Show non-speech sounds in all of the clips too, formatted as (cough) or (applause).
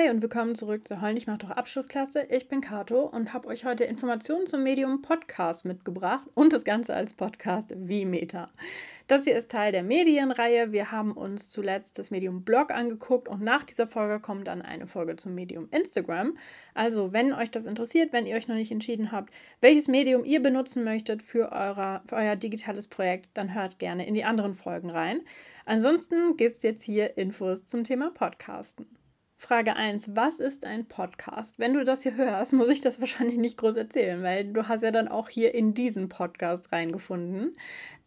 Hi und willkommen zurück zu Heulen, ich mache doch Abschlussklasse. Ich bin Kato und habe euch heute Informationen zum Medium Podcast mitgebracht und das Ganze als Podcast wie Meta. Das hier ist Teil der Medienreihe. Wir haben uns zuletzt das Medium Blog angeguckt und nach dieser Folge kommt dann eine Folge zum Medium Instagram. Also, wenn euch das interessiert, wenn ihr euch noch nicht entschieden habt, welches Medium ihr benutzen möchtet für, eure, für euer digitales Projekt, dann hört gerne in die anderen Folgen rein. Ansonsten gibt es jetzt hier Infos zum Thema Podcasten. Frage 1. Was ist ein Podcast? Wenn du das hier hörst, muss ich das (laughs) wahrscheinlich nicht groß erzählen, weil du hast ja dann auch hier in diesen Podcast reingefunden.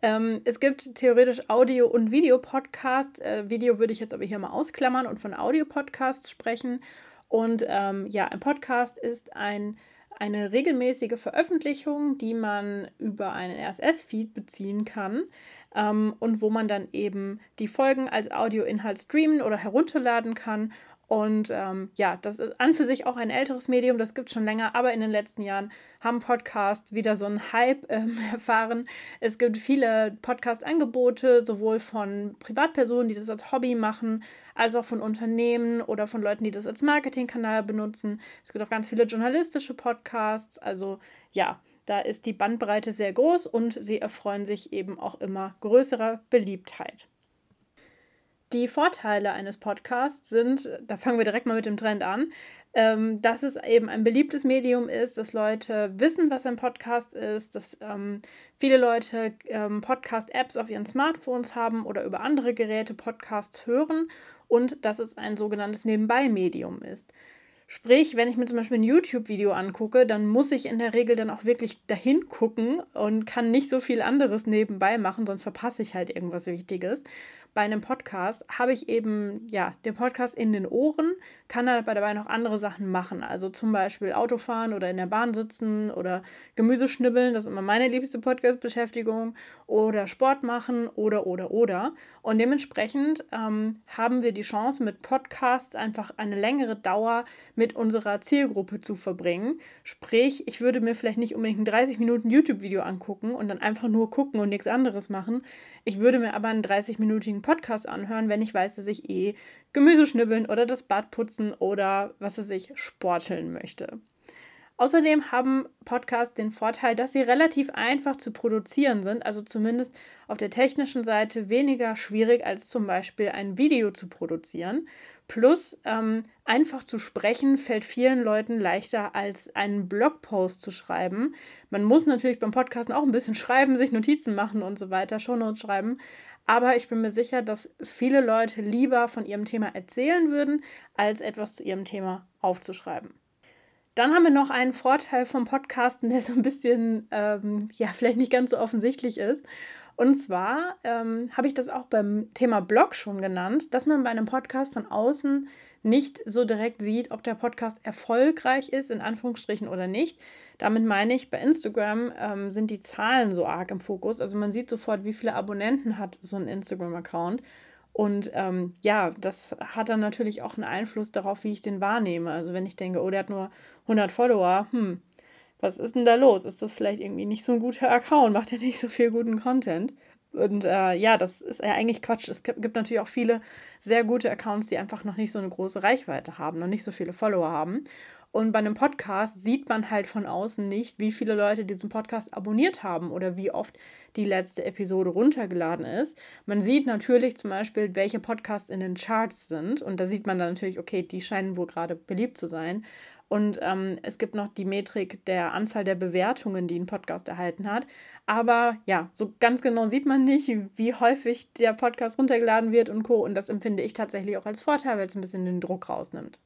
Ähm, es gibt theoretisch Audio- und Videopodcasts. Äh, Video würde ich jetzt aber hier mal ausklammern und von Audio-Podcasts sprechen. Und ähm, ja, ein Podcast ist ein, eine regelmäßige Veröffentlichung, die man über einen RSS-Feed beziehen kann ähm, und wo man dann eben die Folgen als Audioinhalt streamen oder herunterladen kann und ähm, ja, das ist an für sich auch ein älteres Medium, das gibt es schon länger, aber in den letzten Jahren haben Podcasts wieder so einen Hype ähm, (laughs) erfahren. Es gibt viele Podcast-Angebote, sowohl von Privatpersonen, die das als Hobby machen, als auch von Unternehmen oder von Leuten, die das als Marketingkanal benutzen. Es gibt auch ganz viele journalistische Podcasts. Also ja, da ist die Bandbreite sehr groß und sie erfreuen sich eben auch immer größerer Beliebtheit. Die Vorteile eines Podcasts sind, da fangen wir direkt mal mit dem Trend an, ähm, dass es eben ein beliebtes Medium ist, dass Leute wissen, was ein Podcast ist, dass ähm, viele Leute ähm, Podcast-Apps auf ihren Smartphones haben oder über andere Geräte Podcasts hören und dass es ein sogenanntes Nebenbei-Medium ist. Sprich, wenn ich mir zum Beispiel ein YouTube-Video angucke, dann muss ich in der Regel dann auch wirklich dahin gucken und kann nicht so viel anderes nebenbei machen, sonst verpasse ich halt irgendwas Wichtiges bei einem Podcast habe ich eben ja den Podcast in den Ohren, kann aber dabei noch andere Sachen machen. Also zum Beispiel Autofahren oder in der Bahn sitzen oder Gemüse schnibbeln, das ist immer meine liebste Podcast-Beschäftigung, oder Sport machen oder oder oder. Und dementsprechend ähm, haben wir die Chance, mit Podcasts einfach eine längere Dauer mit unserer Zielgruppe zu verbringen. Sprich, ich würde mir vielleicht nicht unbedingt ein 30 Minuten YouTube-Video angucken und dann einfach nur gucken und nichts anderes machen. Ich würde mir aber einen 30-minütigen Podcast anhören, wenn ich weiß, dass ich eh Gemüse schnibbeln oder das Bad putzen oder was weiß ich, sporteln möchte. Außerdem haben Podcasts den Vorteil, dass sie relativ einfach zu produzieren sind, also zumindest auf der technischen Seite weniger schwierig als zum Beispiel ein Video zu produzieren. Plus ähm, einfach zu sprechen fällt vielen Leuten leichter als einen Blogpost zu schreiben. Man muss natürlich beim Podcasten auch ein bisschen schreiben, sich Notizen machen und so weiter, Shownotes schreiben. Aber ich bin mir sicher, dass viele Leute lieber von ihrem Thema erzählen würden, als etwas zu ihrem Thema aufzuschreiben. Dann haben wir noch einen Vorteil vom Podcasten, der so ein bisschen, ähm, ja, vielleicht nicht ganz so offensichtlich ist. Und zwar ähm, habe ich das auch beim Thema Blog schon genannt, dass man bei einem Podcast von außen nicht so direkt sieht, ob der Podcast erfolgreich ist, in Anführungsstrichen oder nicht. Damit meine ich, bei Instagram ähm, sind die Zahlen so arg im Fokus. Also man sieht sofort, wie viele Abonnenten hat so ein Instagram-Account. Und ähm, ja, das hat dann natürlich auch einen Einfluss darauf, wie ich den wahrnehme. Also wenn ich denke, oh, der hat nur 100 Follower, hm, was ist denn da los? Ist das vielleicht irgendwie nicht so ein guter Account? Macht er nicht so viel guten Content? Und äh, ja, das ist ja eigentlich Quatsch. Es gibt natürlich auch viele sehr gute Accounts, die einfach noch nicht so eine große Reichweite haben, noch nicht so viele Follower haben. Und bei einem Podcast sieht man halt von außen nicht, wie viele Leute diesen Podcast abonniert haben oder wie oft die letzte Episode runtergeladen ist. Man sieht natürlich zum Beispiel, welche Podcasts in den Charts sind. Und da sieht man dann natürlich, okay, die scheinen wohl gerade beliebt zu sein. Und ähm, es gibt noch die Metrik der Anzahl der Bewertungen, die ein Podcast erhalten hat. Aber ja, so ganz genau sieht man nicht, wie häufig der Podcast runtergeladen wird und Co. Und das empfinde ich tatsächlich auch als Vorteil, weil es ein bisschen den Druck rausnimmt.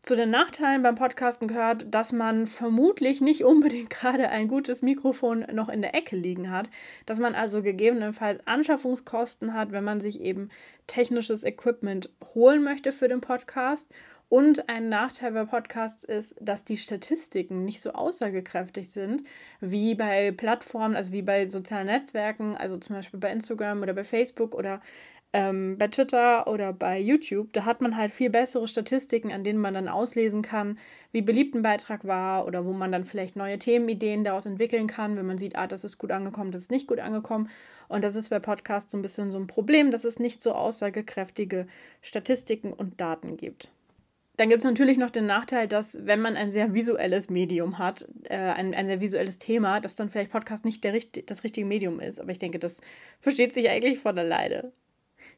Zu den Nachteilen beim Podcasten gehört, dass man vermutlich nicht unbedingt (laughs) gerade ein gutes Mikrofon noch in der Ecke liegen hat, dass man also gegebenenfalls Anschaffungskosten hat, wenn man sich eben technisches Equipment holen möchte für den Podcast. Und ein Nachteil bei Podcasts ist, dass die Statistiken nicht so aussagekräftig sind wie bei Plattformen, also wie bei sozialen Netzwerken, also zum Beispiel bei Instagram oder bei Facebook oder ähm, bei Twitter oder bei YouTube, da hat man halt viel bessere Statistiken, an denen man dann auslesen kann, wie beliebt ein Beitrag war oder wo man dann vielleicht neue Themenideen daraus entwickeln kann, wenn man sieht, ah, das ist gut angekommen, das ist nicht gut angekommen. Und das ist bei Podcasts so ein bisschen so ein Problem, dass es nicht so aussagekräftige Statistiken und Daten gibt. Dann gibt es natürlich noch den Nachteil, dass wenn man ein sehr visuelles Medium hat, äh, ein, ein sehr visuelles Thema, dass dann vielleicht Podcast nicht der, das richtige Medium ist. Aber ich denke, das versteht sich eigentlich von alleine.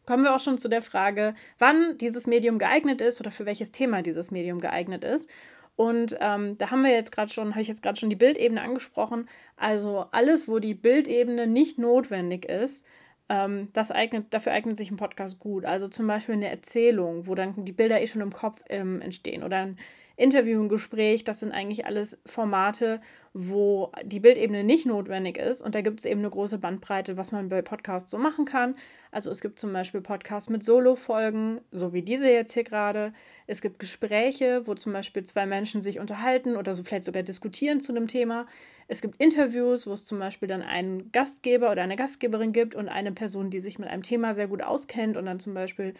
Kommen wir auch schon zu der Frage, wann dieses Medium geeignet ist oder für welches Thema dieses Medium geeignet ist. Und ähm, da haben wir jetzt gerade schon, habe ich jetzt gerade schon die Bildebene angesprochen. Also alles, wo die Bildebene nicht notwendig ist, das eignet, dafür eignet sich ein Podcast gut. Also zum Beispiel eine Erzählung, wo dann die Bilder eh schon im Kopf ähm, entstehen oder ein Interview, ein Gespräch, das sind eigentlich alles Formate, wo die Bildebene nicht notwendig ist. Und da gibt es eben eine große Bandbreite, was man bei Podcasts so machen kann. Also es gibt zum Beispiel Podcasts mit Solo-Folgen, so wie diese jetzt hier gerade. Es gibt Gespräche, wo zum Beispiel zwei Menschen sich unterhalten oder so vielleicht sogar diskutieren zu einem Thema. Es gibt Interviews, wo es zum Beispiel dann einen Gastgeber oder eine Gastgeberin gibt und eine Person, die sich mit einem Thema sehr gut auskennt und dann zum Beispiel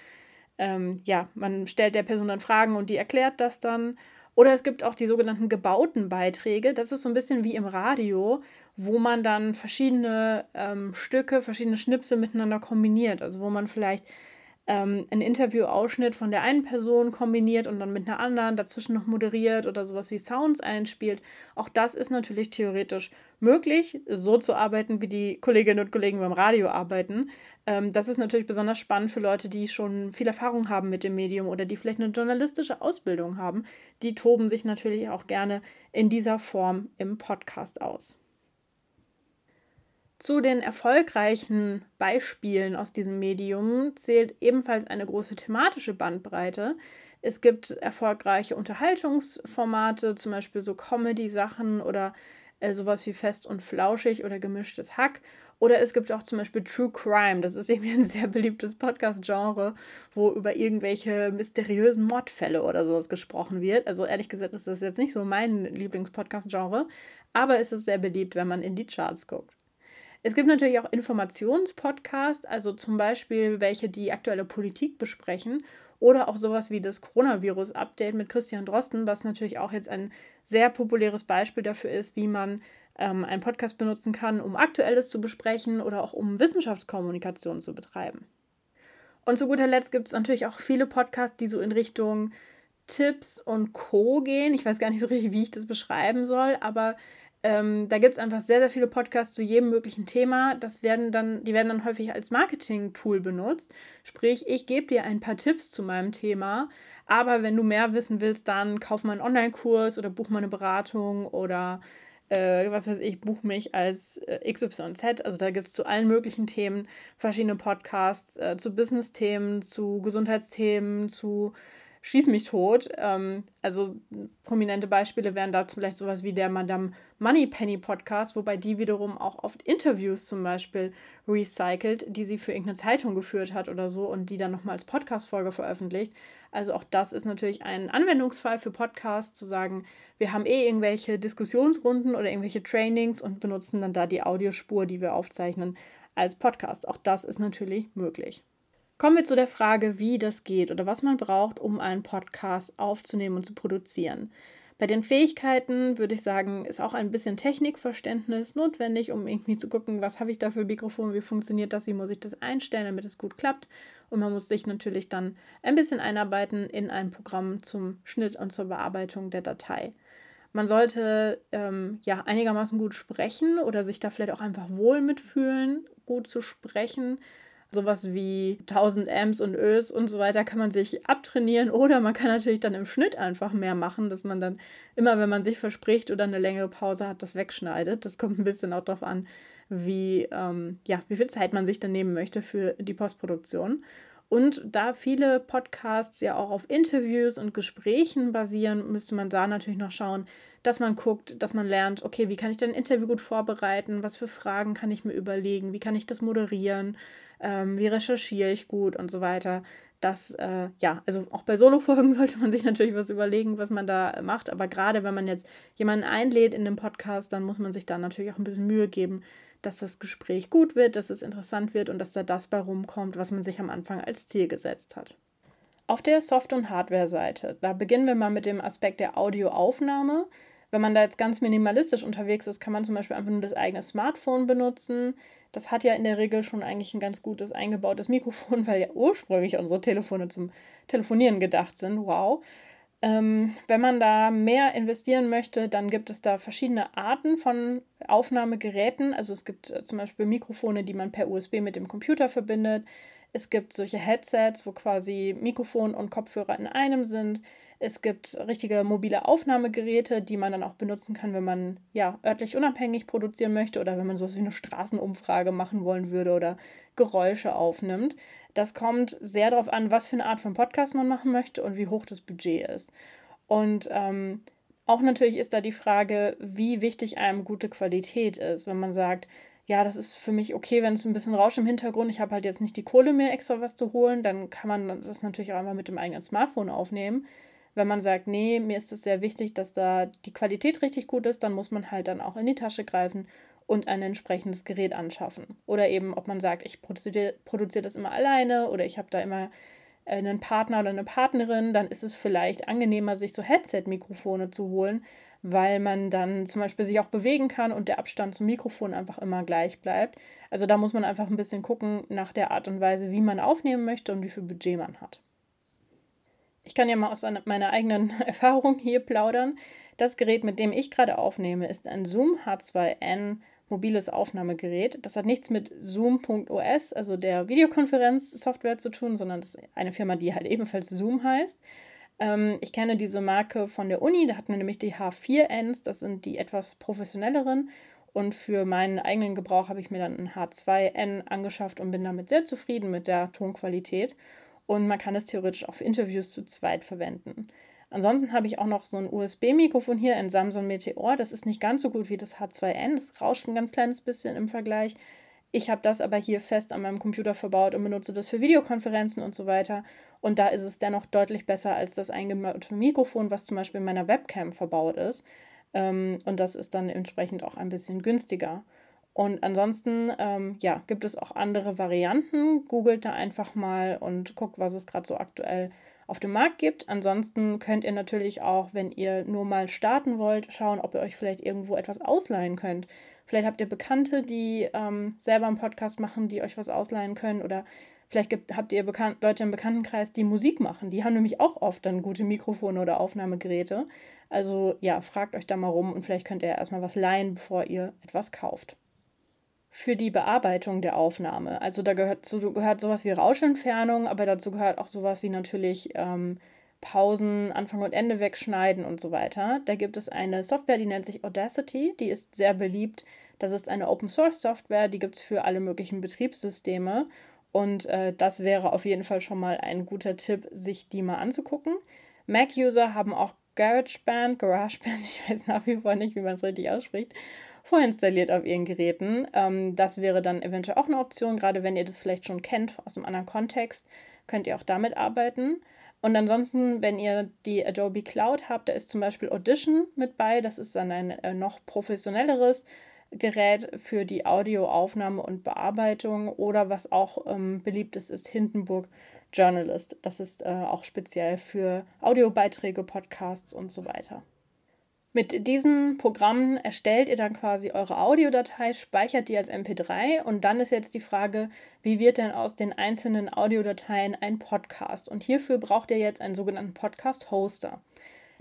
ähm, ja, man stellt der Person dann Fragen und die erklärt das dann. Oder es gibt auch die sogenannten gebauten Beiträge. Das ist so ein bisschen wie im Radio, wo man dann verschiedene ähm, Stücke, verschiedene Schnipsel miteinander kombiniert. Also wo man vielleicht ähm, einen Interviewausschnitt von der einen Person kombiniert und dann mit einer anderen dazwischen noch moderiert oder sowas wie Sounds einspielt. Auch das ist natürlich theoretisch möglich, so zu arbeiten, wie die Kolleginnen und Kollegen beim Radio arbeiten. Ähm, das ist natürlich besonders spannend für Leute, die schon viel Erfahrung haben mit dem Medium oder die vielleicht eine journalistische Ausbildung haben. Die toben sich natürlich auch gerne in dieser Form im Podcast aus. Zu den erfolgreichen Beispielen aus diesem Medium zählt ebenfalls eine große thematische Bandbreite. Es gibt erfolgreiche Unterhaltungsformate, zum Beispiel so Comedy-Sachen oder äh, sowas wie Fest und Flauschig oder Gemischtes Hack. Oder es gibt auch zum Beispiel True Crime. Das ist (laughs) irgendwie ein sehr beliebtes Podcast-Genre, wo über irgendwelche mysteriösen Mordfälle oder sowas gesprochen wird. Also ehrlich gesagt ist das jetzt nicht so mein Lieblings-Podcast-Genre, aber es ist sehr beliebt, wenn man in die Charts guckt. Es gibt natürlich auch Informationspodcasts, also zum Beispiel welche, die aktuelle Politik besprechen oder auch sowas wie das Coronavirus-Update mit Christian Drosten, was natürlich auch jetzt ein sehr populäres Beispiel dafür ist, wie man ähm, einen Podcast benutzen kann, um Aktuelles zu besprechen oder auch um Wissenschaftskommunikation zu betreiben. Und zu guter Letzt gibt es natürlich auch viele Podcasts, die so in Richtung Tipps und Co gehen. Ich weiß gar nicht so richtig, wie ich das beschreiben soll, aber ähm, da gibt es einfach sehr, sehr viele Podcasts zu jedem möglichen Thema. Das werden dann, die werden dann häufig als Marketing-Tool benutzt. Sprich, ich gebe dir ein paar Tipps zu meinem Thema, aber wenn du mehr wissen willst, dann kauf mal einen Online-Kurs oder buch mal eine Beratung oder äh, was weiß ich, buch mich als äh, XYZ. Also da gibt es zu allen möglichen Themen verschiedene Podcasts, äh, zu Business-Themen, zu Gesundheitsthemen, zu schieß mich tot. Ähm, also prominente Beispiele wären da vielleicht sowas wie der Madame Moneypenny Podcast, wobei die wiederum auch oft Interviews zum Beispiel recycelt, die sie für irgendeine Zeitung geführt hat oder so und die dann nochmal als Podcast-Folge veröffentlicht. Also auch das ist natürlich ein Anwendungsfall für Podcasts, zu sagen, wir haben eh irgendwelche Diskussionsrunden oder irgendwelche Trainings und benutzen dann da die Audiospur, die wir aufzeichnen, als Podcast. Auch das ist natürlich möglich. Kommen wir zu der Frage, wie das geht oder was man braucht, um einen Podcast aufzunehmen und zu produzieren. Bei den Fähigkeiten würde ich sagen, ist auch ein bisschen Technikverständnis notwendig, um irgendwie zu gucken, was habe ich da für Mikrofon, wie funktioniert das, wie muss ich das einstellen, damit es gut klappt. Und man muss sich natürlich dann ein bisschen einarbeiten in ein Programm zum Schnitt und zur Bearbeitung der Datei. Man sollte ähm, ja einigermaßen gut sprechen oder sich da vielleicht auch einfach wohl mitfühlen, gut zu sprechen sowas wie 1000 Amps und Ös und so weiter kann man sich abtrainieren oder man kann natürlich dann im Schnitt einfach mehr machen, dass man dann immer, wenn man sich verspricht oder eine längere Pause hat, das wegschneidet. Das kommt ein bisschen auch darauf an, wie, ähm, ja, wie viel Zeit man sich dann nehmen möchte für die Postproduktion. Und da viele Podcasts ja auch auf Interviews und Gesprächen basieren, müsste man da natürlich noch schauen, dass man guckt, dass man lernt, okay, wie kann ich denn ein Interview gut vorbereiten, was für Fragen kann ich mir überlegen, wie kann ich das moderieren, ähm, wie recherchiere ich gut und so weiter. Das, äh, ja, also auch bei Solo-Folgen (laughs) sollte man sich natürlich was überlegen, was man da macht. Aber gerade wenn man jetzt jemanden einlädt in den Podcast, dann muss man sich da natürlich auch ein bisschen Mühe geben, dass das Gespräch gut wird, dass es interessant wird und dass da das bei rumkommt, was man sich am Anfang als Ziel gesetzt hat. Auf der Soft- und Hardware-Seite, da beginnen wir mal mit dem Aspekt der Audioaufnahme. Wenn man da jetzt ganz minimalistisch unterwegs ist, kann man zum Beispiel einfach nur das eigene Smartphone benutzen. Das hat ja in der Regel schon eigentlich ein ganz gutes eingebautes Mikrofon, (laughs) weil ja ursprünglich unsere Telefone zum Telefonieren gedacht sind. Wow. Ähm, wenn man da mehr investieren möchte, dann gibt es da verschiedene Arten von Aufnahmegeräten. Also es gibt äh, zum Beispiel Mikrofone, die man per USB mit dem Computer verbindet. Es gibt solche Headsets, wo quasi Mikrofon und Kopfhörer in einem sind. Es gibt richtige mobile Aufnahmegeräte, die man dann auch benutzen kann, wenn man ja örtlich unabhängig produzieren möchte oder wenn man sowas wie eine Straßenumfrage machen wollen würde oder Geräusche aufnimmt. Das kommt sehr darauf an, was für eine Art von Podcast man machen möchte und wie hoch das Budget ist. Und ähm, auch natürlich ist da die Frage, wie wichtig einem gute Qualität ist. Wenn man sagt, ja, das ist für mich okay, wenn es ein bisschen Rausch im Hintergrund, ich habe halt jetzt nicht die Kohle mehr extra was zu holen, dann kann man das natürlich auch einmal mit dem eigenen Smartphone aufnehmen. Wenn man sagt, nee, mir ist es sehr wichtig, dass da die Qualität richtig gut ist, dann muss man halt dann auch in die Tasche greifen und ein entsprechendes Gerät anschaffen. Oder eben, ob man sagt, ich produziere, produziere das immer alleine oder ich habe da immer einen Partner oder eine Partnerin, dann ist es vielleicht angenehmer, sich so Headset-Mikrofone zu holen, weil man dann zum Beispiel sich auch bewegen kann und der Abstand zum Mikrofon einfach immer gleich bleibt. Also da muss man einfach ein bisschen gucken nach der Art und Weise, wie man aufnehmen möchte und wie viel Budget man hat. Ich kann ja mal aus meiner eigenen (laughs) Erfahrung hier plaudern. Das Gerät, mit dem ich gerade aufnehme, ist ein Zoom H2N mobiles Aufnahmegerät. Das hat nichts mit Zoom.os, also der Videokonferenzsoftware zu tun, sondern das ist eine Firma, die halt ebenfalls Zoom heißt. Ähm, ich kenne diese Marke von der Uni, da hatten wir nämlich die H4Ns, das sind die etwas professionelleren. Und für meinen eigenen Gebrauch habe ich mir dann ein H2N angeschafft und bin damit sehr zufrieden mit der Tonqualität. Und man kann es theoretisch auch für Interviews zu zweit verwenden. Ansonsten habe ich auch noch so ein USB-Mikrofon hier, ein Samsung Meteor. Das ist nicht ganz so gut wie das H2N. Das rauscht ein ganz kleines bisschen im Vergleich. Ich habe das aber hier fest an meinem Computer verbaut und benutze das für Videokonferenzen und so weiter. Und da ist es dennoch deutlich besser als das eingebaute Mikrofon, was zum Beispiel in meiner Webcam verbaut ist. Ähm, und das ist dann entsprechend auch ein bisschen günstiger. Und ansonsten, ähm, ja, gibt es auch andere Varianten. Googelt da einfach mal und guckt, was es gerade so aktuell auf dem Markt gibt. Ansonsten könnt ihr natürlich auch, wenn ihr nur mal starten wollt, schauen, ob ihr euch vielleicht irgendwo etwas ausleihen könnt. Vielleicht habt ihr Bekannte, die ähm, selber einen Podcast machen, die euch was ausleihen können. Oder vielleicht gibt, habt ihr Bekan Leute im Bekanntenkreis, die Musik machen. Die haben nämlich auch oft dann gute Mikrofone oder Aufnahmegeräte. Also ja, fragt euch da mal rum und vielleicht könnt ihr erstmal was leihen, bevor ihr etwas kauft für die Bearbeitung der Aufnahme. Also da gehört, so, gehört sowas wie Rauschentfernung, aber dazu gehört auch sowas wie natürlich ähm, Pausen, Anfang und Ende wegschneiden und so weiter. Da gibt es eine Software, die nennt sich Audacity, die ist sehr beliebt. Das ist eine Open Source Software, die gibt es für alle möglichen Betriebssysteme. Und äh, das wäre auf jeden Fall schon mal ein guter Tipp, sich die mal anzugucken. Mac-User haben auch GarageBand, GarageBand, (laughs) ich weiß nach wie vor nicht, wie man es richtig ausspricht vorinstalliert auf ihren Geräten. Ähm, das wäre dann eventuell auch eine Option, gerade wenn ihr das vielleicht schon kennt aus einem anderen Kontext, könnt ihr auch damit arbeiten. Und ansonsten, wenn ihr die Adobe Cloud habt, da ist zum Beispiel Audition mit bei. Das ist dann ein äh, noch professionelleres Gerät für die Audioaufnahme und Bearbeitung. Oder was auch ähm, beliebt ist, ist Hindenburg Journalist. Das ist äh, auch speziell für Audiobeiträge, Podcasts und so weiter. Mit diesen Programmen erstellt ihr dann quasi eure Audiodatei, speichert die als MP3 und dann ist jetzt die Frage, wie wird denn aus den einzelnen Audiodateien ein Podcast? Und hierfür braucht ihr jetzt einen sogenannten Podcast-Hoster.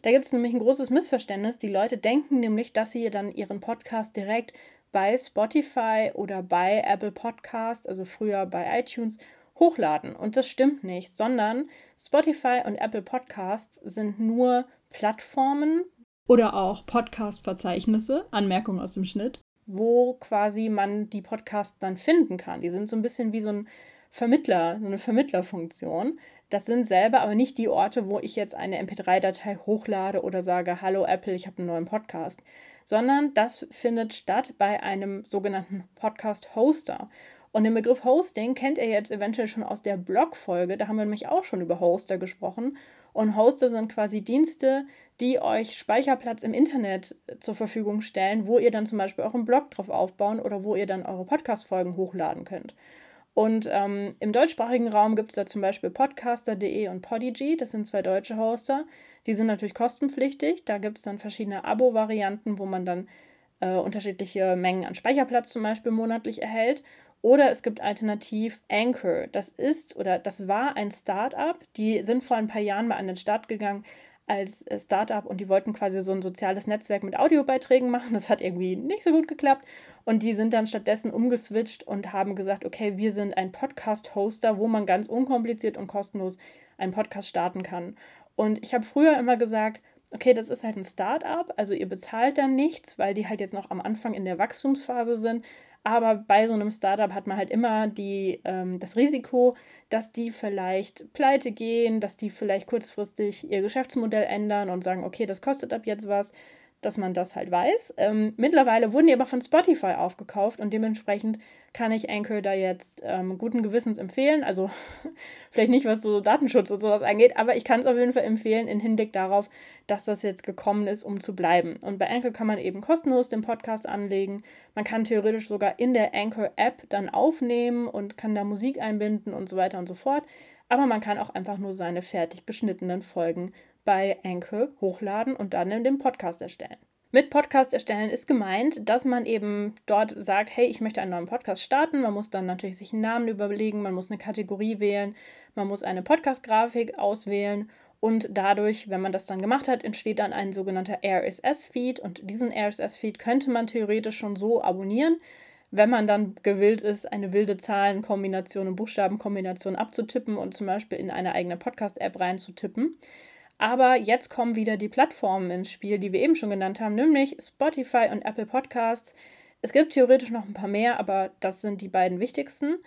Da gibt es nämlich ein großes Missverständnis. Die Leute denken nämlich, dass sie dann ihren Podcast direkt bei Spotify oder bei Apple Podcast, also früher bei iTunes, hochladen. Und das stimmt nicht, sondern Spotify und Apple Podcasts sind nur Plattformen, oder auch Podcast-Verzeichnisse, Anmerkungen aus dem Schnitt, wo quasi man die Podcasts dann finden kann. Die sind so ein bisschen wie so ein Vermittler, so eine Vermittlerfunktion. Das sind selber aber nicht die Orte, wo ich jetzt eine MP3-Datei hochlade oder sage, hallo Apple, ich habe einen neuen Podcast, sondern das findet statt bei einem sogenannten Podcast-Hoster. Und den Begriff Hosting kennt ihr jetzt eventuell schon aus der Blog-Folge. Da haben wir nämlich auch schon über Hoster gesprochen. Und Hoster sind quasi Dienste, die euch Speicherplatz im Internet zur Verfügung stellen, wo ihr dann zum Beispiel euren Blog drauf aufbauen oder wo ihr dann eure Podcast-Folgen hochladen könnt. Und ähm, im deutschsprachigen Raum gibt es da zum Beispiel podcaster.de und Podigy, das sind zwei deutsche Hoster. Die sind natürlich kostenpflichtig. Da gibt es dann verschiedene Abo-Varianten, wo man dann äh, unterschiedliche Mengen an Speicherplatz zum Beispiel monatlich erhält. Oder es gibt alternativ Anchor. Das ist oder das war ein Startup. Die sind vor ein paar Jahren mal an den Start gegangen als äh, Startup und die wollten quasi so ein soziales Netzwerk mit Audiobeiträgen machen. Das hat irgendwie nicht so gut geklappt und die sind dann stattdessen umgeswitcht und haben gesagt, okay, wir sind ein Podcast-Hoster, wo man ganz unkompliziert und kostenlos einen Podcast starten kann. Und ich habe früher immer gesagt, okay, das ist halt ein Startup, also ihr bezahlt dann nichts, weil die halt jetzt noch am Anfang in der Wachstumsphase sind. Aber bei so einem Startup hat man halt immer die, ähm, das Risiko, dass die vielleicht pleite gehen, dass die vielleicht kurzfristig ihr Geschäftsmodell ändern und sagen, okay, das kostet ab jetzt was dass man das halt weiß. Ähm, mittlerweile wurden die aber von Spotify aufgekauft und dementsprechend kann ich Anchor da jetzt ähm, guten Gewissens empfehlen. Also (laughs) vielleicht nicht, was so Datenschutz und sowas angeht, aber ich kann es auf jeden Fall empfehlen im Hinblick darauf, dass das jetzt gekommen ist, um zu bleiben. Und bei Anchor kann man eben kostenlos den Podcast anlegen. Man kann theoretisch sogar in der Anchor-App dann aufnehmen und kann da Musik einbinden und so weiter und so fort. Aber man kann auch einfach nur seine fertig geschnittenen Folgen bei Anchor hochladen und dann in dem Podcast erstellen. Mit Podcast erstellen ist gemeint, dass man eben dort sagt, hey, ich möchte einen neuen Podcast starten. Man muss dann natürlich sich einen Namen überlegen, man muss eine Kategorie wählen, man muss eine Podcast-Grafik auswählen und dadurch, wenn man das dann gemacht hat, entsteht dann ein sogenannter RSS-Feed und diesen RSS-Feed könnte man theoretisch schon so abonnieren, wenn man dann gewillt ist, eine wilde Zahlenkombination und Buchstabenkombination abzutippen und zum Beispiel in eine eigene Podcast-App reinzutippen. Aber jetzt kommen wieder die Plattformen ins Spiel, die wir eben schon genannt haben, nämlich Spotify und Apple Podcasts. Es gibt theoretisch noch ein paar mehr, aber das sind die beiden wichtigsten.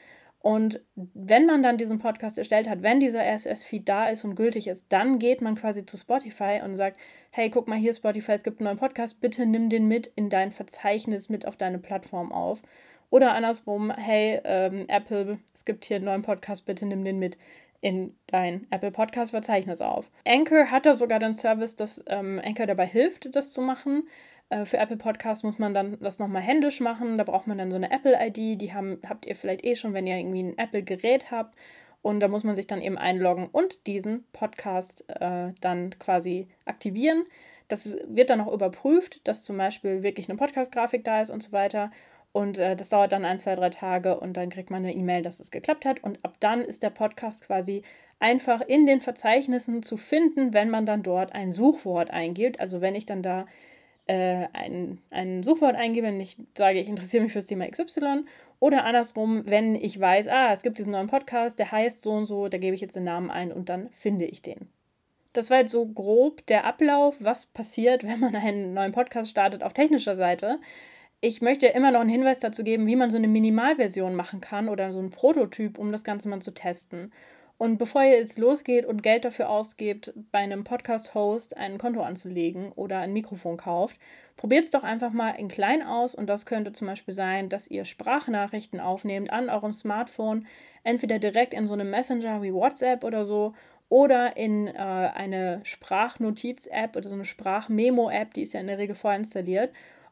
Und wenn man dann diesen Podcast erstellt hat, wenn dieser RSS-Feed da ist und gültig ist, dann geht man quasi zu Spotify und sagt, hey, guck mal hier Spotify, es gibt einen neuen Podcast, bitte nimm den mit in dein Verzeichnis, mit auf deine Plattform auf. Oder andersrum, hey, ähm, Apple, es gibt hier einen neuen Podcast, bitte nimm den mit in dein Apple Podcast Verzeichnis auf. Anchor hat da sogar den Service, dass ähm, Anchor dabei hilft, das zu machen. Äh, für Apple Podcasts muss man dann das nochmal händisch machen. Da braucht man dann so eine Apple ID. Die haben, habt ihr vielleicht eh schon, wenn ihr irgendwie ein Apple Gerät habt. Und da muss man sich dann eben einloggen und diesen Podcast äh, dann quasi aktivieren. Das wird dann auch überprüft, dass zum Beispiel wirklich eine Podcast-Grafik da ist und so weiter. Und äh, das dauert dann ein, zwei, drei Tage und dann kriegt man eine E-Mail, dass es geklappt hat. Und ab dann ist der Podcast quasi einfach in den Verzeichnissen zu finden, wenn man dann dort ein Suchwort eingibt. Also wenn ich dann da äh, ein, ein Suchwort eingebe, wenn ich sage, ich interessiere mich für das Thema XY. Oder andersrum, wenn ich weiß, ah, es gibt diesen neuen Podcast, der heißt so und so, da gebe ich jetzt den Namen ein und dann finde ich den. Das war jetzt so grob der Ablauf, was passiert, (laughs) wenn man einen neuen Podcast startet auf technischer Seite ich möchte immer noch einen Hinweis dazu geben, wie man so eine Minimalversion machen kann oder so ein Prototyp, um das Ganze mal zu testen. Und bevor ihr jetzt losgeht und Geld dafür ausgebt, bei einem Podcast-Host ein Konto anzulegen oder ein Mikrofon kauft, probiert es doch einfach mal in klein aus. Und das könnte zum Beispiel sein, dass ihr Sprachnachrichten aufnehmt an eurem Smartphone, entweder direkt in so einem Messenger wie WhatsApp oder so oder in äh, eine Sprachnotiz-App oder so eine Sprachmemo-App, die ist ja in der Regel vorinstalliert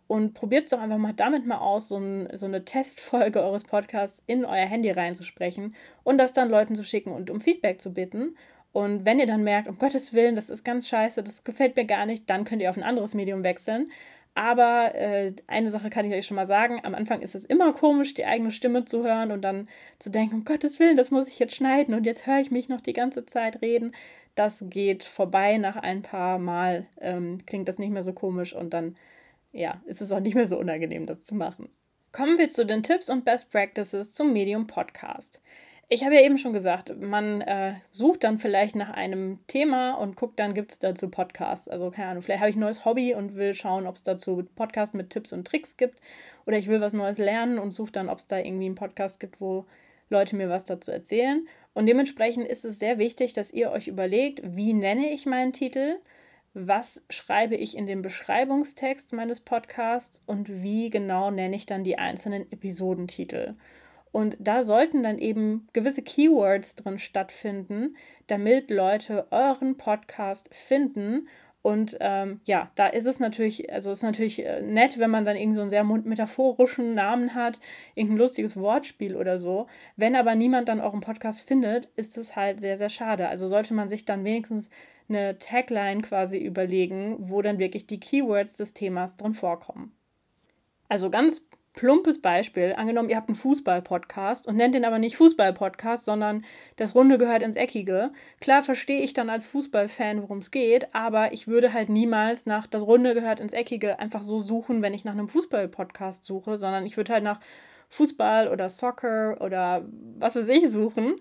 und probiert es doch einfach mal damit mal aus, so, ein, so eine Testfolge (laughs) eures Podcasts in euer Handy reinzusprechen und das dann Leuten zu schicken und um Feedback zu bitten. Und wenn ihr dann merkt, um Gottes Willen, das ist ganz scheiße, das gefällt mir gar nicht, dann könnt ihr auf ein anderes Medium wechseln. Aber äh, eine Sache kann ich euch schon mal sagen: Am Anfang ist es immer komisch, die eigene Stimme zu hören und dann zu denken, um Gottes Willen, das muss ich jetzt schneiden und jetzt höre ich mich noch die ganze Zeit reden. Das geht vorbei nach ein paar Mal, ähm, klingt das nicht mehr so komisch und dann ja, ist es auch nicht mehr so unangenehm, das zu machen. Kommen wir zu den Tipps und Best Practices zum Medium Podcast. Ich habe ja eben schon gesagt, man äh, sucht dann vielleicht nach einem Thema und guckt dann, gibt es dazu Podcasts. Also keine Ahnung, vielleicht habe ich ein neues Hobby und will schauen, ob es dazu Podcasts mit Tipps und Tricks gibt. Oder ich will was Neues lernen und suche dann, ob es da irgendwie einen Podcast gibt, wo Leute mir was dazu erzählen. Und dementsprechend ist es sehr wichtig, dass ihr euch überlegt, wie nenne ich meinen Titel was schreibe ich in den Beschreibungstext meines Podcasts und wie genau nenne ich dann die einzelnen Episodentitel. Und da sollten dann eben gewisse Keywords drin stattfinden, damit Leute euren Podcast finden. Und ähm, ja, da ist es natürlich, also ist natürlich äh, nett, wenn man dann irgend so einen sehr metaphorischen Namen hat, irgendein lustiges Wortspiel oder so. Wenn aber niemand dann euren Podcast findet, ist es halt sehr, sehr schade. Also sollte man sich dann wenigstens eine Tagline quasi überlegen, wo dann wirklich die Keywords des Themas drin vorkommen. Also ganz plumpes Beispiel. Angenommen, ihr habt einen Fußball-Podcast und nennt den aber nicht Fußball-Podcast, sondern das Runde gehört ins Eckige. Klar verstehe ich dann als Fußballfan, worum es geht, aber ich würde halt niemals nach das Runde gehört ins Eckige einfach so suchen, wenn ich nach einem Fußball-Podcast suche, sondern ich würde halt nach Fußball oder Soccer oder was weiß ich suchen.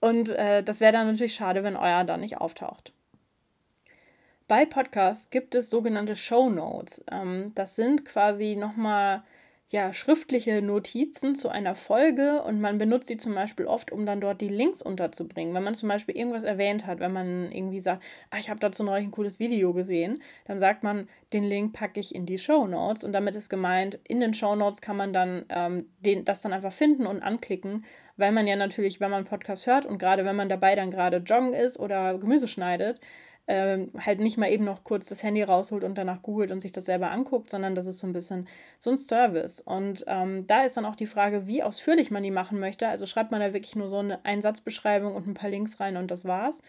Und äh, das wäre dann natürlich schade, wenn euer dann nicht auftaucht. Bei Podcasts gibt es sogenannte Show Notes. Ähm, das sind quasi nochmal ja, schriftliche Notizen zu einer Folge und man benutzt sie zum Beispiel oft, um dann dort die Links unterzubringen. Wenn man zum Beispiel irgendwas erwähnt hat, wenn man irgendwie sagt, ah, ich habe dazu neulich ein cooles Video gesehen, dann sagt man, den Link packe ich in die Show Notes und damit ist gemeint, in den Show Notes kann man dann ähm, den, das dann einfach finden und anklicken, weil man ja natürlich, wenn man einen Podcast hört und gerade wenn man dabei dann gerade joggen ist oder Gemüse schneidet, ähm, halt nicht mal eben noch kurz das Handy rausholt und danach googelt und sich das selber anguckt, sondern das ist so ein bisschen so ein Service. Und ähm, da ist dann auch die Frage, wie ausführlich man die machen möchte. Also schreibt man da wirklich nur so eine Einsatzbeschreibung und ein paar Links rein und das war's.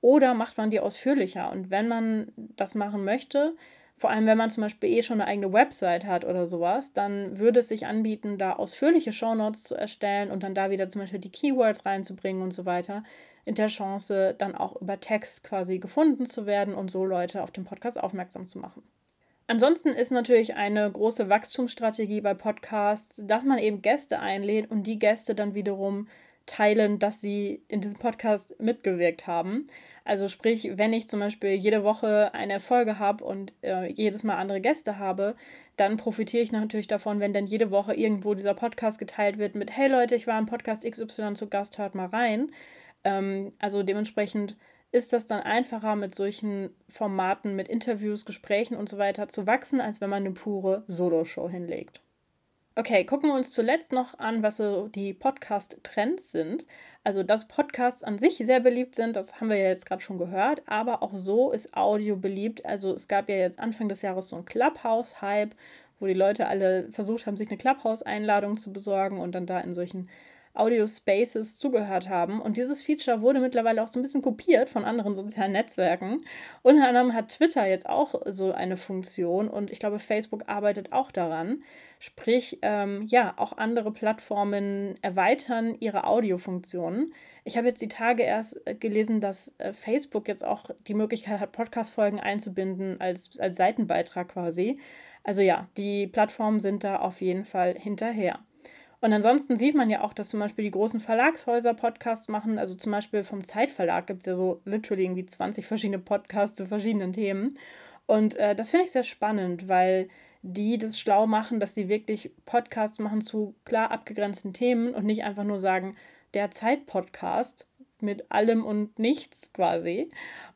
Oder macht man die ausführlicher? Und wenn man das machen möchte, vor allem wenn man zum Beispiel eh schon eine eigene Website hat oder sowas, dann würde es sich anbieten, da ausführliche Shownotes zu erstellen und dann da wieder zum Beispiel die Keywords reinzubringen und so weiter in der Chance, dann auch über Text quasi gefunden zu werden und so Leute auf den Podcast aufmerksam zu machen. Ansonsten ist natürlich eine große Wachstumsstrategie bei Podcasts, dass man eben Gäste einlädt und die Gäste dann wiederum teilen, dass sie in diesem Podcast mitgewirkt haben. Also sprich, wenn ich zum Beispiel jede Woche eine Folge habe und äh, jedes Mal andere Gäste habe, dann profitiere ich natürlich davon, wenn dann jede Woche irgendwo dieser Podcast geteilt wird mit, hey Leute, ich war im Podcast XY zu Gast, hört mal rein. Ähm, also dementsprechend ist das dann einfacher, mit solchen Formaten, mit Interviews, Gesprächen und so weiter zu wachsen, als wenn man eine pure Solo-Show hinlegt. Okay, gucken wir uns zuletzt noch an, was so die Podcast-Trends sind. Also, dass Podcasts an sich sehr beliebt sind, das haben wir ja jetzt gerade schon gehört, aber auch so ist Audio beliebt. Also, es gab ja jetzt Anfang des Jahres so einen Clubhouse-Hype, wo die Leute alle versucht haben, sich eine Clubhouse-Einladung zu besorgen und dann da in solchen Audio Spaces zugehört haben. Und dieses Feature wurde mittlerweile auch so ein bisschen kopiert von anderen sozialen Netzwerken. Unter anderem hat Twitter jetzt auch so eine Funktion und ich glaube, Facebook arbeitet auch daran. Sprich, ähm, ja, auch andere Plattformen erweitern ihre Audiofunktionen. Ich habe jetzt die Tage erst äh, gelesen, dass äh, Facebook jetzt auch die Möglichkeit hat, Podcast-Folgen einzubinden als, als Seitenbeitrag quasi. Also ja, die Plattformen sind da auf jeden Fall hinterher. Und ansonsten sieht man ja auch, dass zum Beispiel die großen Verlagshäuser Podcasts machen. Also zum Beispiel vom Zeitverlag gibt es ja so literally irgendwie 20 verschiedene Podcasts zu verschiedenen Themen. Und äh, das finde ich sehr spannend, weil die das schlau machen, dass sie wirklich Podcasts machen zu klar abgegrenzten Themen und nicht einfach nur sagen, der Zeit-Podcast mit allem und nichts quasi.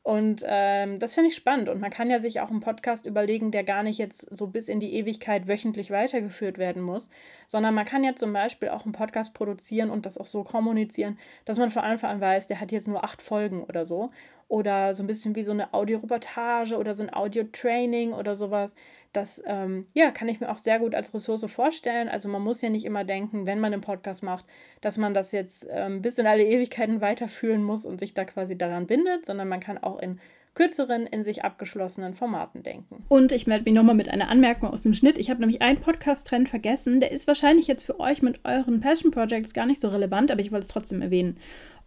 Und ähm, das finde ich spannend. Und man kann ja sich auch einen Podcast überlegen, der gar nicht jetzt so bis in die Ewigkeit wöchentlich weitergeführt werden muss, sondern man kann ja zum Beispiel auch einen Podcast produzieren und das auch so kommunizieren, dass man von Anfang an weiß, der hat jetzt nur acht Folgen oder so oder so ein bisschen wie so eine Audioreportage oder so ein Audio-Training oder sowas. Das ähm, ja, kann ich mir auch sehr gut als Ressource vorstellen. Also man muss ja nicht immer denken, wenn man einen Podcast macht, dass man das jetzt ähm, bis in alle Ewigkeiten weiterführen muss und sich da quasi daran bindet, sondern man kann auch in kürzeren, in sich abgeschlossenen Formaten denken. Und ich melde mich nochmal mit einer Anmerkung aus dem Schnitt. Ich habe nämlich einen Podcast-Trend vergessen. Der ist wahrscheinlich jetzt für euch mit euren Passion Projects gar nicht so relevant, aber ich wollte es trotzdem erwähnen.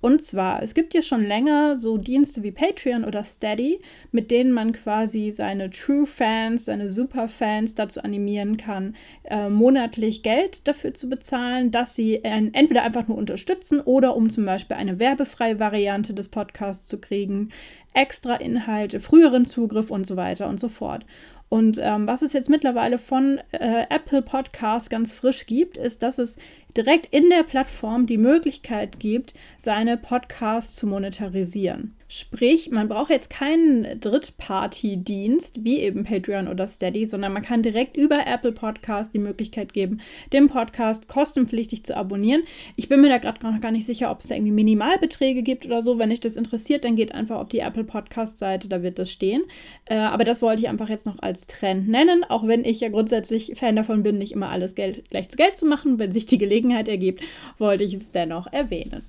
Und zwar, es gibt ja schon länger so Dienste wie Patreon oder Steady, mit denen man quasi seine True Fans, seine Superfans dazu animieren kann, äh, monatlich Geld dafür zu bezahlen, dass sie ein, entweder einfach nur unterstützen oder um zum Beispiel eine werbefreie Variante des Podcasts zu kriegen, extra Inhalte, früheren Zugriff und so weiter und so fort. Und ähm, was es jetzt mittlerweile von äh, Apple Podcasts ganz frisch gibt, ist, dass es direkt in der Plattform die Möglichkeit gibt, seine Podcasts zu monetarisieren. Sprich, man braucht jetzt keinen Drittparty-Dienst wie eben Patreon oder Steady, sondern man kann direkt über Apple Podcast die Möglichkeit geben, den Podcast kostenpflichtig zu abonnieren. Ich bin mir da gerade noch gar nicht sicher, ob es da irgendwie Minimalbeträge gibt oder so. Wenn euch das interessiert, dann geht einfach auf die Apple Podcast-Seite, da wird das stehen. Äh, aber das wollte ich einfach jetzt noch als Trend nennen, auch wenn ich ja grundsätzlich Fan davon bin, nicht immer alles Geld gleich zu Geld zu machen. Wenn sich die Gelegenheit ergibt, wollte ich es dennoch erwähnen.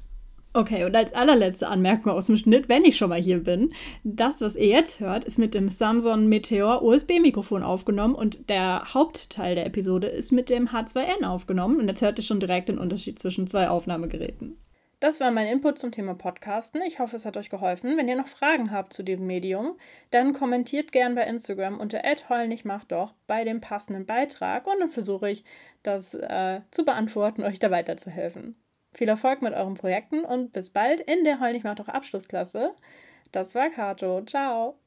Okay, und als allerletzte Anmerkung aus dem Schnitt, wenn ich schon mal hier bin, das, was ihr jetzt hört, ist mit dem Samsung Meteor USB-Mikrofon aufgenommen und der Hauptteil der Episode ist mit dem H2N aufgenommen. Und jetzt hört ihr schon direkt den Unterschied zwischen zwei Aufnahmegeräten. Das war mein Input zum Thema Podcasten. Ich hoffe, es hat euch geholfen. Wenn ihr noch Fragen habt zu dem Medium, dann kommentiert gern bei Instagram unter doch bei dem passenden Beitrag und dann versuche ich, das äh, zu beantworten, euch da weiterzuhelfen. Viel Erfolg mit euren Projekten und bis bald in der Heul nicht doch Abschlussklasse. Das war Kato. Ciao.